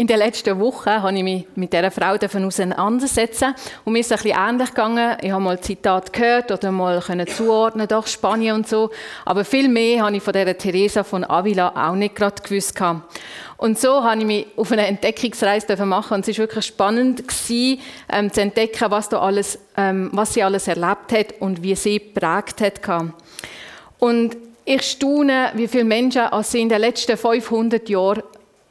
In den letzten Wochen habe ich mich mit dieser Frau auseinandersetzen und mir ist es ein ähnlich gegangen. Ich habe mal Zitat gehört oder mal können zuordnen, doch Spanien und so. Aber viel mehr habe ich von dieser Teresa von Avila auch nicht gerade gewusst. Und so habe ich mich auf eine Entdeckungsreise machen und es war wirklich spannend gewesen, ähm, zu entdecken, was, da alles, ähm, was sie alles erlebt hat und wie sie geprägt hat. Und ich staune, wie viele Menschen sie in den letzten 500 Jahren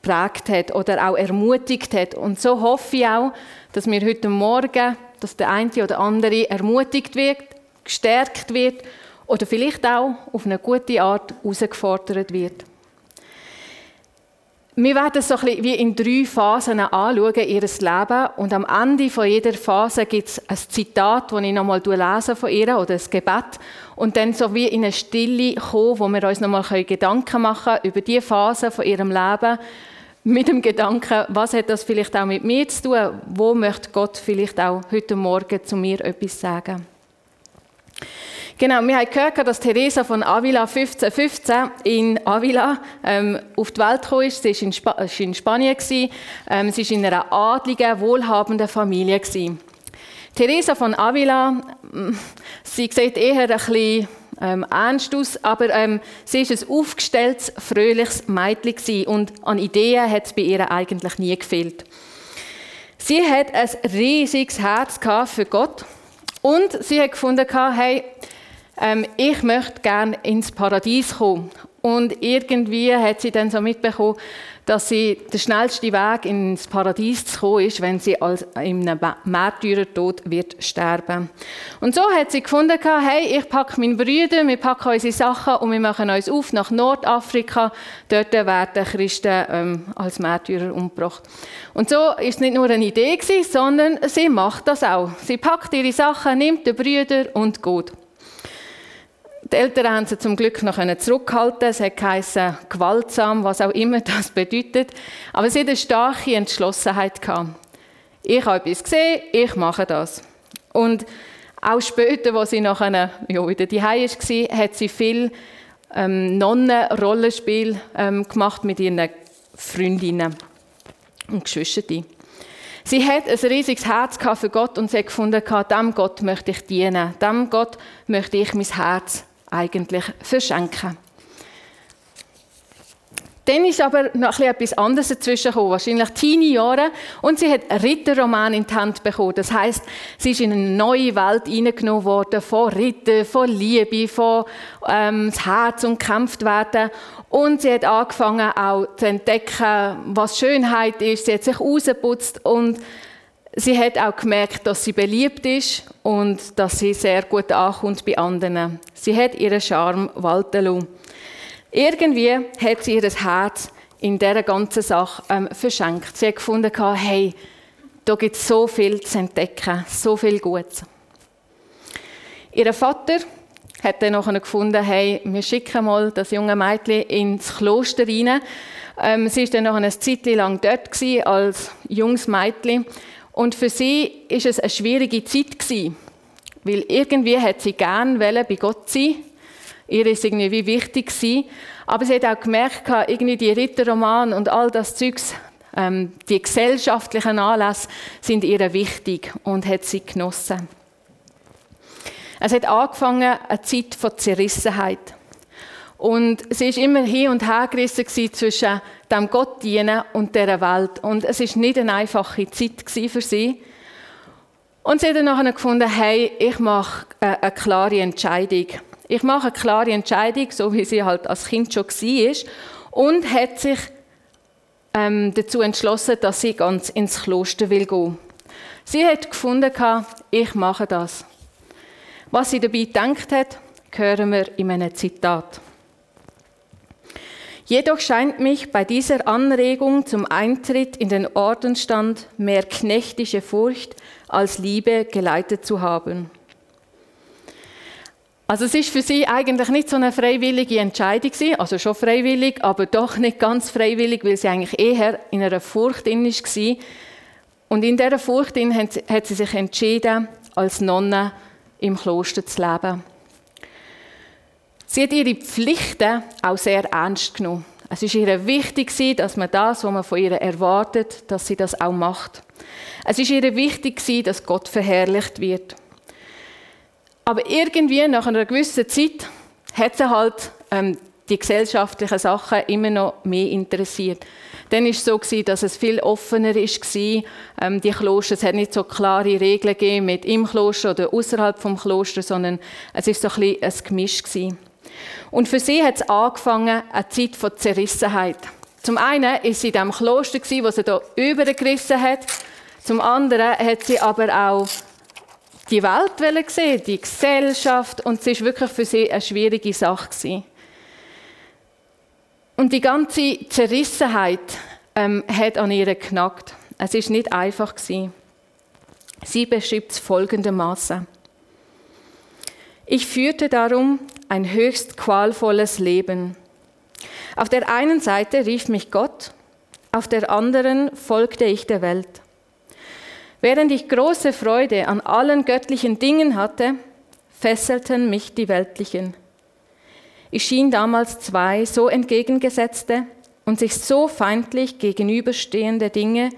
geprägt hat oder auch ermutigt hat. Und so hoffe ich auch, dass wir heute Morgen, dass der eine oder andere ermutigt wird, gestärkt wird oder vielleicht auch auf eine gute Art herausgefordert wird. Wir werden so ein bisschen wie in drei Phasen anschauen, ihr Leben. Und am Ende von jeder Phase gibt es ein Zitat, das ich nochmal lese von ihr, oder ein Gebet. Und dann so wie in eine Stille kommen, wo wir uns nochmal Gedanken machen können über die Phase von ihrem Leben, mit dem Gedanken, was hat das vielleicht auch mit mir zu tun? Wo möchte Gott vielleicht auch heute Morgen zu mir etwas sagen? Genau, wir haben gehört, dass Teresa von Avila 1515 in Avila ähm, auf die Welt gekommen ist. Sie war in, Sp in Spanien. Ähm, sie war in einer adligen, wohlhabenden Familie. Gewesen. Teresa von Avila, mm, sie sieht eher ein bisschen ähm, ernst aus, aber ähm, sie ist ein aufgestelltes, fröhliches Mädchen und an Ideen hat es bei ihr eigentlich nie gefehlt. Sie hat ein riesiges Herz für Gott und sie hat gefunden, hey, ähm, ich möchte gerne ins Paradies kommen. Und irgendwie hat sie dann so mitbekommen, dass sie der schnellste Weg ins Paradies zu kommen ist, wenn sie als in einem Märtyrertod wird sterben. Und so hat sie gefunden, hey, ich packe meinen Brüder, wir packen unsere Sachen und wir machen uns auf nach Nordafrika. Dort werden Christen ähm, als Märtyrer umgebracht. Und so ist es nicht nur eine Idee gewesen, sondern sie macht das auch. Sie packt ihre Sachen, nimmt die Brüder und geht. Die Eltern haben sie zum Glück noch zurückhalten. Es hat geheißen, gewaltsam, was auch immer das bedeutet. Aber sie hat eine starke Entschlossenheit gehabt. Ich habe etwas gesehen, ich mache das. Und auch später, als sie nachher ja, wieder die war, hat sie viel ähm, Nonnenrollenspiel ähm, gemacht mit ihren Freundinnen und Geschwistern. Sie hat ein riesiges Herz für Gott und sie hat gefunden, dem Gott möchte ich dienen, dem Gott möchte ich mein Herz eigentlich verschenken. Dann ist aber noch etwas anderes dazwischen gekommen, wahrscheinlich teenie Jahre. Und sie hat einen Ritterroman in die Hand bekommen. Das heißt, sie ist in eine neue Welt hineingenommen worden, von Ritter, von Liebe, von ähm, das Herz und kämpft werden. Und sie hat angefangen auch zu entdecken, was Schönheit ist. Sie hat sich rausgeputzt und Sie hat auch gemerkt, dass sie beliebt ist und dass sie sehr gut ankommt bei anderen. Sie hat ihren Charme walten lassen. Irgendwie hat sie ihr Herz in dieser ganzen Sache ähm, verschenkt. Sie hat gefunden, hey, da gibt es so viel zu entdecken, so viel Gutes. Ihr Vater hat dann nachher gefunden, hey, wir schicken mal das junge Mädchen ins Kloster rein. Ähm, sie war dann noch eine Zeit lang dort als junges Mädchen und für sie ist es eine schwierige Zeit gewesen, weil irgendwie hat sie gern bei Gott sein. Ihr ist irgendwie wichtig gewesen. Aber sie hat auch gemerkt, irgendwie die Ritterroman und all das Zeugs, ähm, die gesellschaftlichen Anlässe sind ihr wichtig und hat sie genossen. Es hat angefangen eine Zeit von Zerrissenheit. Und sie ist immer hin und her gerissen zwischen dem Gott dienen und dieser Welt. Und es ist nicht eine einfache Zeit für sie. Und sie hat dann nachher gefunden, hey, ich mache eine klare Entscheidung. Ich mache eine klare Entscheidung, so wie sie halt als Kind schon war. Und hat sich ähm, dazu entschlossen, dass sie ganz ins Kloster will gehen. Sie hat gefunden, ich mache das. Was sie dabei gedacht hat, hören wir in einem Zitat. Jedoch scheint mich bei dieser Anregung zum Eintritt in den Ordensstand mehr knechtische Furcht als Liebe geleitet zu haben. Also es ist für sie eigentlich nicht so eine freiwillige Entscheidung gewesen, also schon freiwillig, aber doch nicht ganz freiwillig, weil sie eigentlich eher in einer Furcht in war. Und in dieser Furcht hat sie sich entschieden, als Nonne im Kloster zu leben. Sie hat ihre Pflichten auch sehr ernst genommen. Es ist ihr wichtig dass man das, was man von ihr erwartet, dass sie das auch macht. Es ist ihr wichtig dass Gott verherrlicht wird. Aber irgendwie nach einer gewissen Zeit hat sie halt ähm, die gesellschaftlichen Sachen immer noch mehr interessiert. Dann war es so, dass es viel offener war. Ähm, die Kloster, es hat nicht so klare Regeln gegeben mit im Kloster oder außerhalb vom Kloster, sondern es war so ein, bisschen ein Gemisch. Und für sie hat es angefangen, eine Zeit von Zerrissenheit. Zum einen war sie in dem Kloster, wo sie hier übergerissen hat. Zum anderen hat sie aber auch die Welt gesehen, die Gesellschaft. Und es war wirklich für sie eine schwierige Sache. Und die ganze Zerrissenheit ähm, hat an ihr geknackt. Es ist nicht einfach gewesen. Sie beschreibt es folgendermaßen: Ich führte darum ein höchst qualvolles Leben. Auf der einen Seite rief mich Gott, auf der anderen folgte ich der Welt. Während ich große Freude an allen göttlichen Dingen hatte, fesselten mich die weltlichen. Ich schien damals zwei so entgegengesetzte und sich so feindlich gegenüberstehende Dinge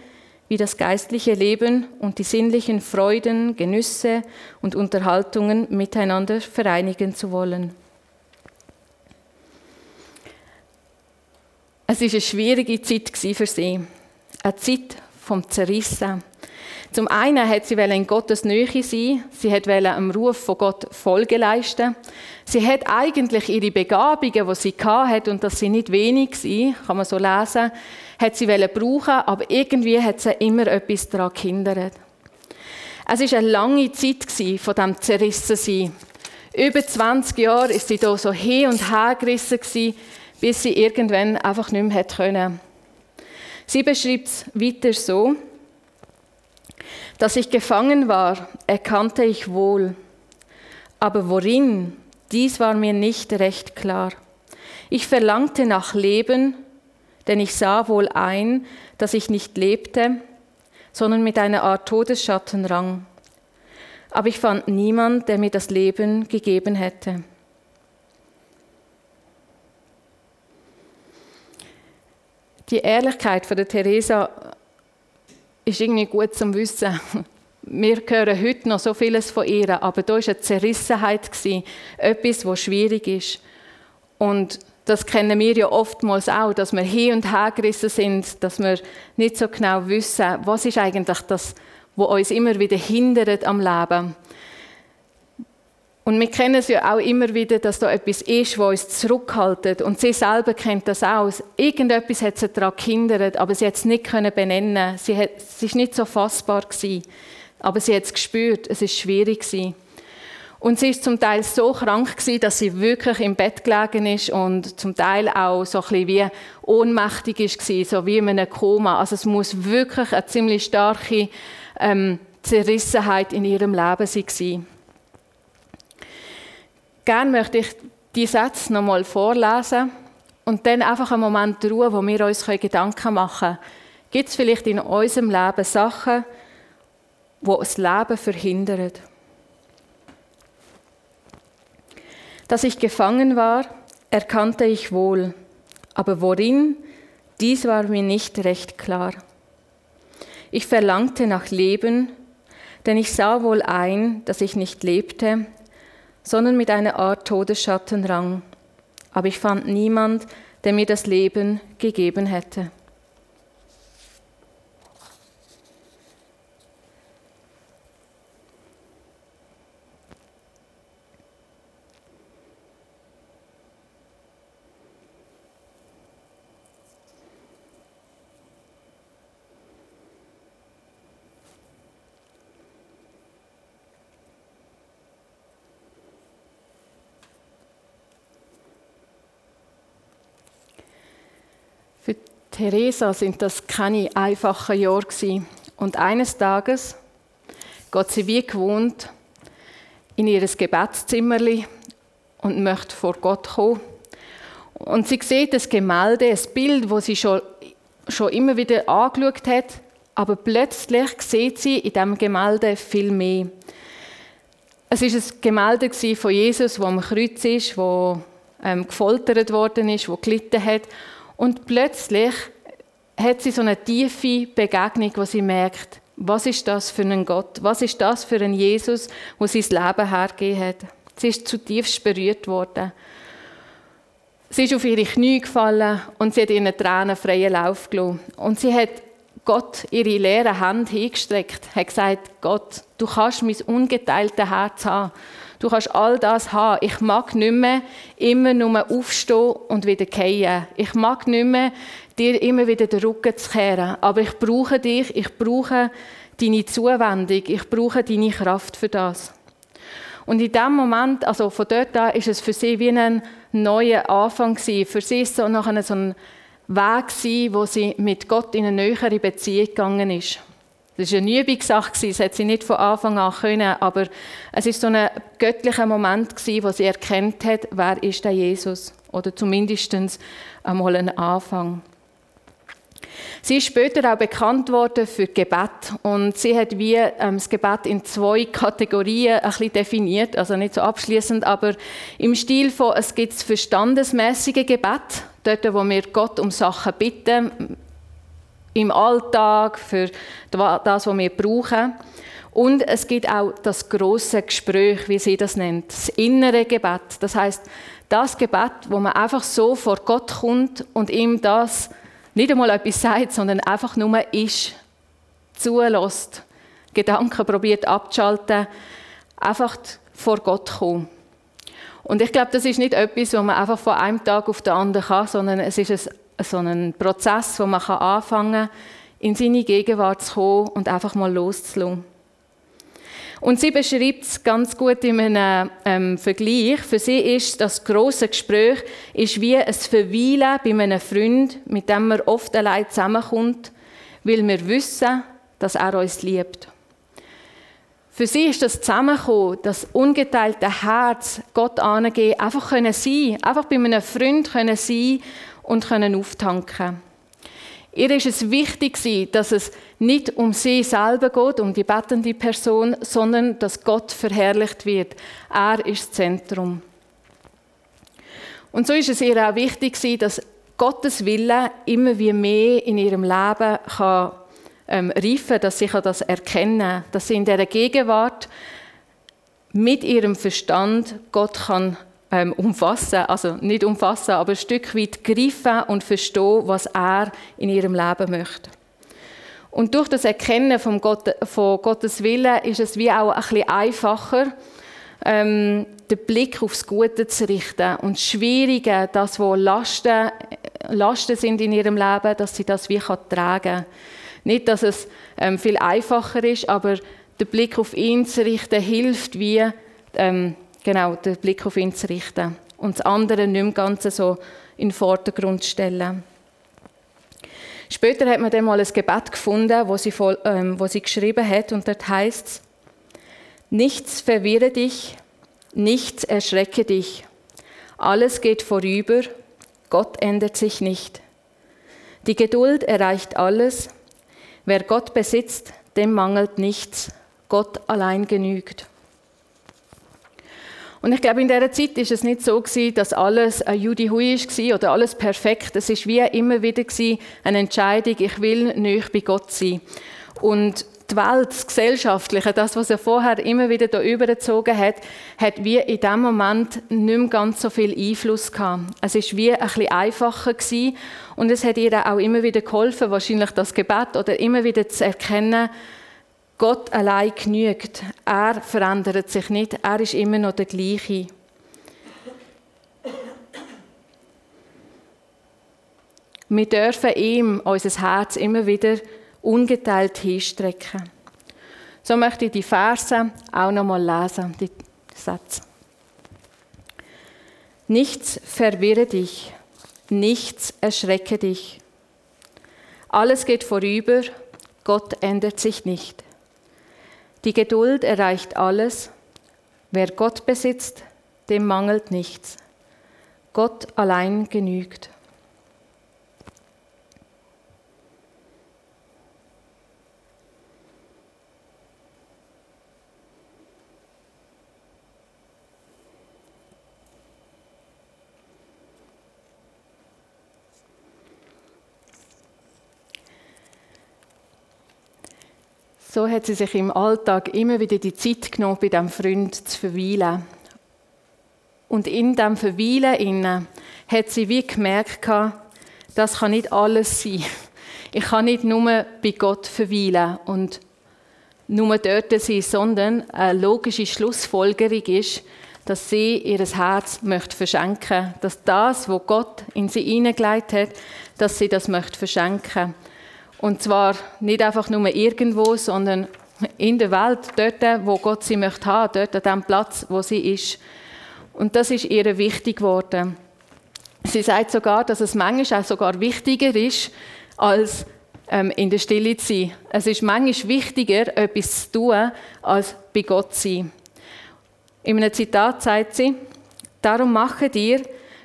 wie das geistliche Leben und die sinnlichen Freuden, Genüsse und Unterhaltungen miteinander vereinigen zu wollen. Es war eine schwierige Zeit für sie, eine Zeit vom Zerrissen zum einen hat sie in Gottes Nähe sein, sie hat am Ruf von Gott Folge leisten. Sie hat eigentlich ihre Begabungen, die sie hatte, und das sie nicht wenig kann man so lesen, hat sie brauchen, aber irgendwie hat sie immer etwas daran gehindert. Es war eine lange Zeit von diesem Zerrissensein. Über 20 Jahre ist sie da so hin und her gerissen bis sie irgendwann einfach nicht mehr können. Sie beschreibt es weiter so, dass ich gefangen war, erkannte ich wohl. Aber worin, dies war mir nicht recht klar. Ich verlangte nach Leben, denn ich sah wohl ein, dass ich nicht lebte, sondern mit einer Art Todesschatten rang. Aber ich fand niemand, der mir das Leben gegeben hätte. Die Ehrlichkeit von der Theresa ist irgendwie gut zum Wissen. Wir hören heute noch so vieles von ihr, aber da war eine Zerrissenheit, etwas, was schwierig ist. Und das kennen wir ja oftmals auch, dass wir hin und her gerissen sind, dass wir nicht so genau wissen, was ist eigentlich das, was uns immer wieder hindert am Leben. Und wir kennen es ja auch immer wieder, dass da etwas ist, was uns zurückhaltet. Und sie selber kennt das aus. Irgendetwas hat sie daran gehindert, aber sie hat es nicht benennen sie, hat, es war nicht so fassbar gewesen. Aber sie hat es gespürt, es ist schwierig gewesen. Und sie ist zum Teil so krank gewesen, dass sie wirklich im Bett gelegen ist und zum Teil auch so ein bisschen wie ohnmächtig ist gewesen, so wie in einem Koma. Also es muss wirklich eine ziemlich starke ähm, Zerrissenheit in ihrem Leben sein. Gerne möchte ich die Sätze nochmal vorlesen und dann einfach einen Moment Ruhe, wo wir uns Gedanken machen können. Gibt es vielleicht in unserem Leben Sachen, die das Leben verhindern? Dass ich gefangen war, erkannte ich wohl, aber worin, dies war mir nicht recht klar. Ich verlangte nach Leben, denn ich sah wohl ein, dass ich nicht lebte, sondern mit einer Art Todesschatten rang. Aber ich fand niemand, der mir das Leben gegeben hätte. Theresa sind das keine einfachen Jahre gewesen. Und eines Tages geht sie wie gewohnt in ihr Gebetszimmerli und möchte vor Gott kommen. Und sie sieht das Gemälde, ein Bild, wo sie schon, schon immer wieder angeschaut hat, aber plötzlich sieht sie in diesem Gemälde viel mehr. Es ist ein Gemälde von Jesus, wo am Kreuz ist, wo ähm, gefoltert worden ist, wo gelitten hat Und plötzlich hat sie so eine tiefe Begegnung, wo sie merkt, was ist das für ein Gott? Was ist das für ein Jesus, wo sein Leben hergegeben hat? Sie ist zutiefst berührt worden. Sie ist auf ihre Knie gefallen und sie hat ihren Tränen freien Lauf gelassen. Und sie hat Gott ihre leere Hand hingestreckt, hat gesagt, Gott, du kannst mein ungeteiltes Herz haben. Du kannst all das haben. Ich mag nicht mehr immer nur aufstehen und wieder fallen. Ich mag nicht mehr dir immer wieder den Rücken zu kehren. Aber ich brauche dich, ich brauche deine Zuwendung, ich brauche deine Kraft für das. Und in dem Moment, also von dort an, ist es für sie wie ein neuer Anfang gewesen. Für sie ist so nachher so ein Weg gewesen, wo sie mit Gott in eine nähere Beziehung gegangen ist. Das war eine Übungssache, das hat sie nicht von Anfang an können, aber es ist so ein göttlicher Moment wo sie erkennt hat, wer ist der Jesus oder zumindest einmal ein Anfang. Sie ist später auch bekannt worden für Gebet und sie hat wie ähm, das Gebet in zwei Kategorien ein bisschen definiert, also nicht so abschließend, aber im Stil von es gibt verstandesmäßige Gebet, dort, wo wir Gott um Sachen bitten, im Alltag für das, was wir brauchen. Und es gibt auch das große Gespräch, wie sie das nennt, das innere Gebet. Das heißt, das Gebet, wo man einfach so vor Gott kommt und ihm das nicht einmal etwas sagt, sondern einfach nur ist, zulässt, Gedanken probiert abzuschalten, einfach vor Gott kommen. Und ich glaube, das ist nicht etwas, was man einfach von einem Tag auf den anderen kann, sondern es ist ein, so ein Prozess, wo man anfangen kann, in seine Gegenwart zu kommen und einfach mal loszulassen. Und sie beschreibt es ganz gut in einem ähm, Vergleich. Für sie ist das große Gespräch ist wie ein Verweilen bei einem Freund, mit dem man oft allein zusammenkommt, weil wir wissen, dass er uns liebt. Für sie ist das Zusammenkommen, das ungeteilte Herz, Gott angeben, einfach können sein, einfach bei einem Freund können sein und können auftanken. Ihr ist es wichtig, dass es nicht um sie selber geht, um die bettende Person, sondern dass Gott verherrlicht wird. Er ist das Zentrum. Und so ist es ihr auch wichtig, dass Gottes Wille immer wie mehr in ihrem Leben kann, ähm, reifen dass sie das erkennen kann, dass sie in dieser Gegenwart mit ihrem Verstand Gott kann ähm, umfassen, also nicht umfassen, aber ein Stück weit greifen und verstehen, was er in ihrem Leben möchte. Und durch das Erkennen von, Gott, von Gottes Willen ist es wie auch ein bisschen einfacher, ähm, den Blick aufs Gute zu richten und das Schwierige, das, wo Lasten, Lasten sind in ihrem Leben, dass sie das wie kann tragen Nicht, dass es ähm, viel einfacher ist, aber der Blick auf ihn zu richten hilft, wie ähm, genau, den Blick auf ihn zu richten und das andere nicht mehr ganz so in den Vordergrund zu stellen. Später hat man dann mal ein Gebet gefunden, wo sie, voll, ähm, wo sie geschrieben hat, und dort heißt es, Nichts verwirre dich, nichts erschrecke dich. Alles geht vorüber, Gott ändert sich nicht. Die Geduld erreicht alles. Wer Gott besitzt, dem mangelt nichts. Gott allein genügt. Und ich glaube, in dieser Zeit ist es nicht so gewesen, dass alles ein Judy Hui war oder alles perfekt. Es ist wie immer wieder eine Entscheidung, ich will nicht bei Gott sein. Und die Welt, das Gesellschaftliche, das, was er vorher immer wieder da übergezogen hat, hat wie in dem Moment nicht mehr ganz so viel Einfluss gehabt. Es ist wie ein bisschen einfacher gewesen und es hat ihr auch immer wieder geholfen, wahrscheinlich das Gebet oder immer wieder zu erkennen, Gott allein genügt. Er verändert sich nicht. Er ist immer noch der gleiche. Wir dürfen ihm unser Herz immer wieder ungeteilt hinstrecken. So möchte ich die Verse auch noch mal lesen, die Sätze. Nichts verwirre dich, nichts erschrecke dich. Alles geht vorüber, Gott ändert sich nicht. Die Geduld erreicht alles. Wer Gott besitzt, dem mangelt nichts. Gott allein genügt. So hat sie sich im Alltag immer wieder die Zeit genommen, bei diesem Freund zu verweilen. Und in diesem Verweilen innen hat sie wie gemerkt, das kann nicht alles sein. Ich kann nicht nur bei Gott verweilen und nur dort sein, sondern eine logische Schlussfolgerung ist, dass sie ihr Herz möchte verschenken, dass das, wo Gott in sie hineingelegt hat, dass sie das möchte verschenken. Und zwar nicht einfach nur irgendwo, sondern in der Welt, dort, wo Gott sie möchte haben, dort an dem Platz, wo sie ist. Und das ist ihr wichtig geworden. Sie sagt sogar, dass es manchmal auch sogar wichtiger ist, als ähm, in der Stille zu sein. Es ist manchmal wichtiger, etwas zu tun, als bei Gott zu sein. In einem Zitat sagt sie, darum mache dir,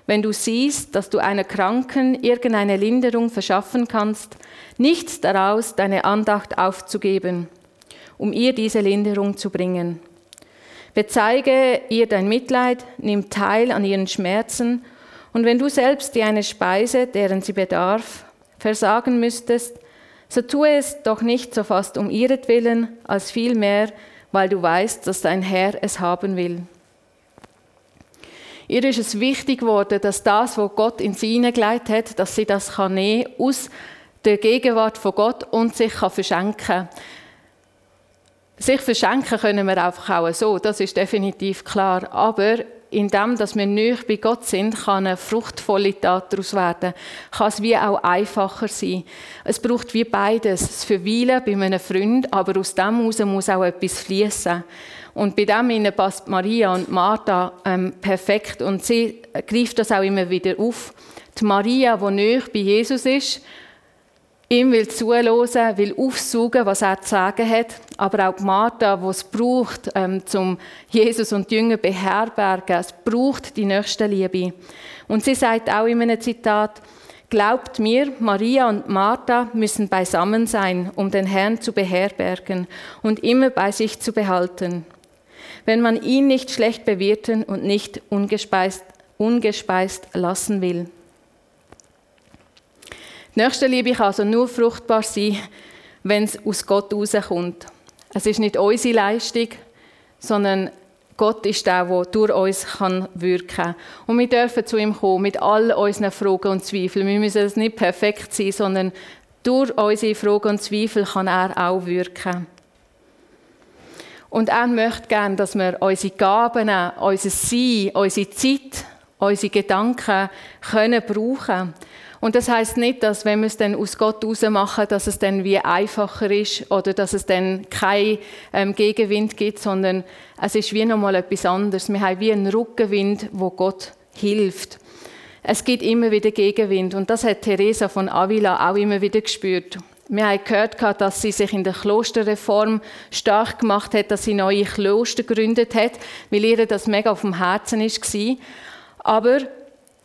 wenn du siehst, dass du einer Kranken irgendeine Linderung verschaffen kannst, nichts daraus, deine Andacht aufzugeben, um ihr diese Linderung zu bringen. Bezeige ihr dein Mitleid, nimm teil an ihren Schmerzen, und wenn du selbst dir eine Speise, deren sie bedarf, versagen müsstest, so tue es doch nicht so fast um ihretwillen, als vielmehr, weil du weißt, dass dein Herr es haben will. Ihr ist es wichtig geworden, dass das, was Gott in sie hineingelegt hat, dass sie das kann nehmen aus der Gegenwart von Gott und sich kann verschenken Sich verschenken können wir einfach auch so, das ist definitiv klar. Aber in dem, dass wir nicht bei Gott sind, kann eine fruchtvolle Tat daraus werden. Kann es wie auch einfacher sein. Es braucht wie beides. Das Verweilen bei einem Freund, aber aus dem heraus muss auch etwas fließen. Und bei dem passt Maria und Martha ähm, perfekt und sie greift das auch immer wieder auf. Die Maria, die nicht bei Jesus ist, ihm will zuhören, will aufsaugen, was er zu sagen hat, aber auch Martha, die es braucht, ähm, zum Jesus und die Jünger beherbergen, es braucht die nächste Liebe. Und sie sagt auch in einem Zitat, Glaubt mir, Maria und Martha müssen beisammen sein, um den Herrn zu beherbergen und immer bei sich zu behalten. Wenn man ihn nicht schlecht bewirten und nicht ungespeist, ungespeist lassen will. Die nächste Liebe kann also nur fruchtbar sein, wenn es aus Gott rauskommt. Es ist nicht unsere Leistung, sondern Gott ist der, der durch uns kann wirken kann. Und wir dürfen zu ihm kommen mit all unseren Fragen und Zweifeln. Wir müssen es nicht perfekt sein, sondern durch unsere Fragen und Zweifel kann er auch wirken. Und er möchte gerne, dass wir unsere Gaben, unser Sein, unsere Zeit, unsere Gedanken können brauchen und das heißt nicht, dass wenn wir es dann aus Gott machen, dass es dann wie einfacher ist oder dass es dann keinen ähm, Gegenwind gibt, sondern es ist wie nochmal etwas anderes. Wir haben wie einen Rückenwind, wo Gott hilft. Es gibt immer wieder Gegenwind und das hat Teresa von Avila auch immer wieder gespürt. Wir haben gehört, dass sie sich in der Klosterreform stark gemacht hat, dass sie neue Kloster gegründet hat, weil ihr das mega auf dem Herzen war. Aber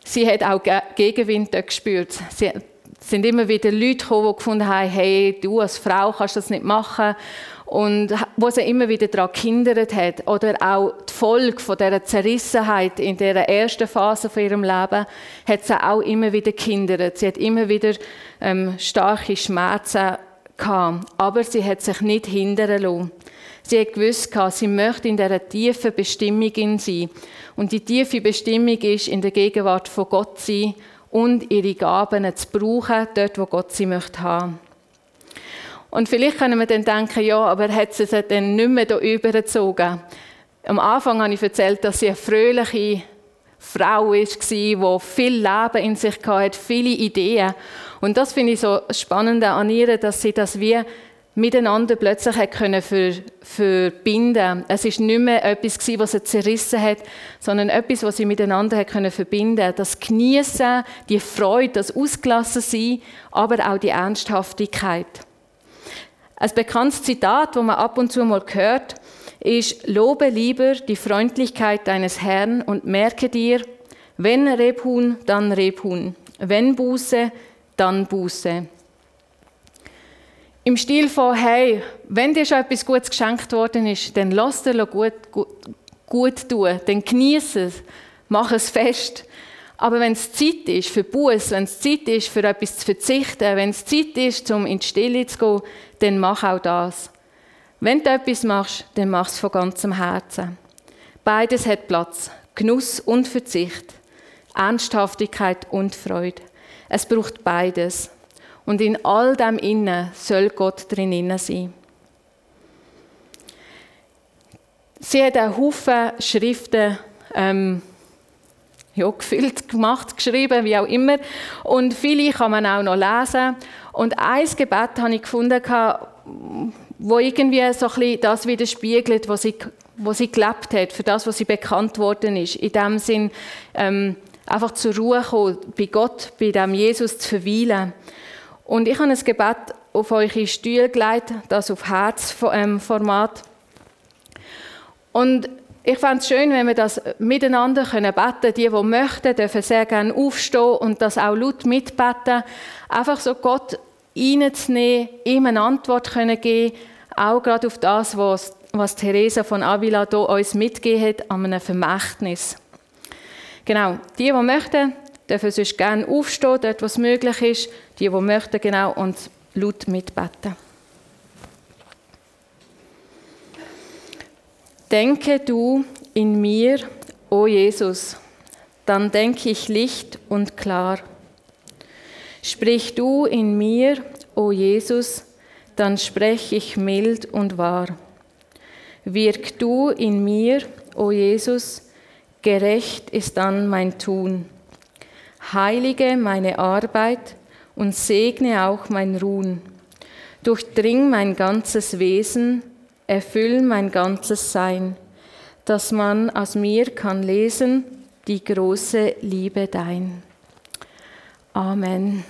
Sie hat auch Gegenwind gespürt. Sie sind immer wieder Leute gekommen, die gefunden haben, hey, du als Frau kannst das nicht machen. Und wo sie immer wieder daran gehindert hat. Oder auch die Folge von dieser Zerrissenheit in der ersten Phase von ihrem Leben hat sie auch immer wieder gehindert. Sie hat immer wieder ähm, starke Schmerzen gehabt. Aber sie hat sich nicht hindern lassen. Sie hat gewusst, sie möchte in dieser tiefen Bestimmung sein. Und die tiefe Bestimmung ist, in der Gegenwart von Gott zu sein und ihre Gaben zu brauchen, dort, wo Gott sie möchte haben. Und vielleicht können wir dann denken, ja, aber hat sie sich dann nicht mehr hier übergezogen? Am Anfang habe ich erzählt, dass sie eine fröhliche Frau war, die viel Leben in sich hatte, viele Ideen. Und das finde ich so spannend an ihr, dass sie das wie miteinander plötzlich hat können für, verbinden. Es ist nicht mehr etwas gewesen, was sie zerrissen hat, sondern etwas, was sie miteinander hat können verbinden. Das Genießen, die Freude, das Ausgelassensein, aber auch die Ernsthaftigkeit. Ein bekanntes Zitat, das man ab und zu mal hört, ist: Lobe lieber die Freundlichkeit deines Herrn und merke dir, wenn Rebhuhn, dann Rebhuhn, wenn Buße, dann Buße. Im Stil von, hey, wenn dir schon etwas Gutes geschenkt worden ist, dann lass dir gut, gut, gut tun, dann genieße es, mach es fest. Aber wenn es Zeit ist für Buß, wenn es Zeit ist für etwas zu verzichten, wenn es Zeit ist, um in die Stille zu gehen, dann mach auch das. Wenn du etwas machst, dann mach es von ganzem Herzen. Beides hat Platz. Genuss und Verzicht. Ernsthaftigkeit und Freude. Es braucht beides. Und in all dem Innen soll Gott drin sein. Sie hat einen Haufen Schriften ähm, ja, gefüllt gemacht, geschrieben, wie auch immer. Und viele kann man auch noch lesen. Und ein Gebet habe ich gefunden, wo irgendwie so ein das widerspiegelt, was sie, was sie gelebt hat, für das, was sie bekannt worden ist. In dem Sinn, ähm, einfach zur Ruhe kommen, bei Gott, bei dem Jesus zu verweilen. Und ich habe ein Gebet auf eure Stühle gelegt, das auf Herzformat. Und ich fände es schön, wenn wir das miteinander beten können. Die, die möchten, dürfen sehr gerne aufstehen und das auch laut mitbeten. Einfach so Gott reinzunehmen, ihm eine Antwort können geben, auch gerade auf das, was, was Theresa von Avila hier uns mitgegeben hat, an einem Vermächtnis. Genau, die, die möchten, dürfen sonst gerne aufstehen, dort, was möglich ist. Die, die möchten, genau, und laut mitbeten. Denke du in mir, o Jesus, dann denke ich licht und klar. Sprich du in mir, o Jesus, dann spreche ich mild und wahr. Wirk du in mir, o Jesus, gerecht ist dann mein Tun. Heilige meine Arbeit und segne auch mein Ruhen. Durchdring mein ganzes Wesen, erfüll mein ganzes Sein, dass man aus mir kann lesen die große Liebe dein. Amen.